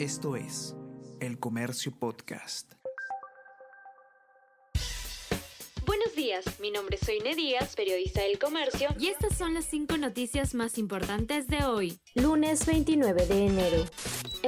Esto es El Comercio Podcast. Buenos días, mi nombre es Soine Díaz, periodista del comercio, y estas son las cinco noticias más importantes de hoy. Lunes 29 de enero.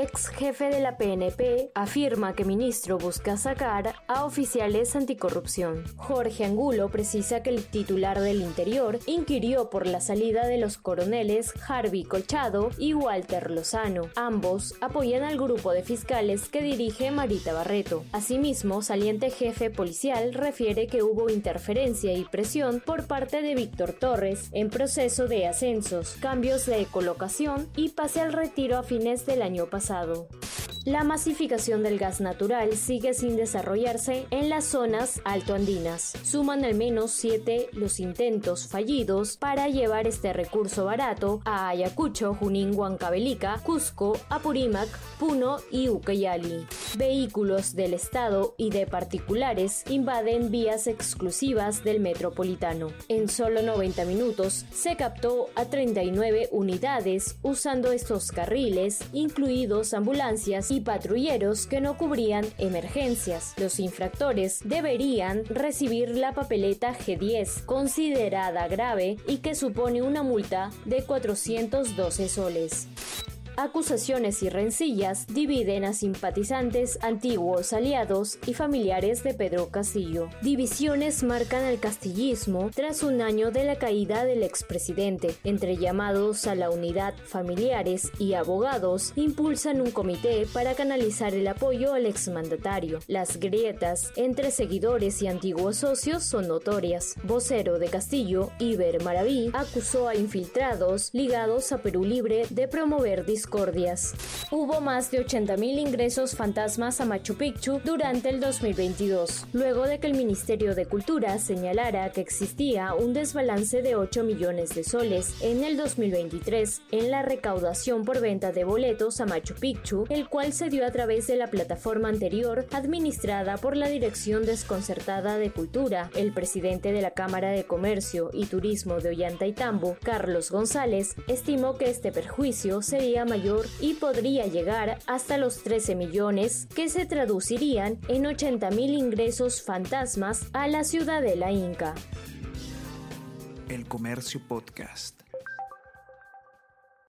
Ex jefe de la PNP afirma que ministro busca sacar a oficiales anticorrupción. Jorge Angulo precisa que el titular del Interior inquirió por la salida de los coroneles Harvey Colchado y Walter Lozano. Ambos apoyan al grupo de fiscales que dirige Marita Barreto. Asimismo, saliente jefe policial refiere que hubo interferencia y presión por parte de Víctor Torres en proceso de ascensos, cambios de colocación y pase al retiro a fines del año pasado. La masificación del gas natural sigue sin desarrollarse en las zonas altoandinas. Suman al menos siete los intentos fallidos para llevar este recurso barato a Ayacucho, Junín, Huancavelica, Cusco, Apurímac, Puno y Ucayali. Vehículos del Estado y de particulares invaden vías exclusivas del metropolitano. En solo 90 minutos se captó a 39 unidades usando estos carriles, incluidos ambulancias y patrulleros que no cubrían emergencias. Los infractores deberían recibir la papeleta G10, considerada grave y que supone una multa de 412 soles. Acusaciones y rencillas dividen a simpatizantes, antiguos aliados y familiares de Pedro Castillo. Divisiones marcan el castillismo tras un año de la caída del expresidente. Entre llamados a la unidad familiares y abogados, impulsan un comité para canalizar el apoyo al exmandatario. Las grietas entre seguidores y antiguos socios son notorias. Vocero de Castillo, Iber Maraví, acusó a infiltrados ligados a Perú Libre de promover Hubo más de 80.000 ingresos fantasmas a Machu Picchu durante el 2022, luego de que el Ministerio de Cultura señalara que existía un desbalance de 8 millones de soles en el 2023 en la recaudación por venta de boletos a Machu Picchu, el cual se dio a través de la plataforma anterior administrada por la Dirección Desconcertada de Cultura. El presidente de la Cámara de Comercio y Turismo de Ollantaytambo, Carlos González, estimó que este perjuicio sería y podría llegar hasta los 13 millones, que se traducirían en 80 mil ingresos fantasmas a la ciudadela inca. El Comercio Podcast.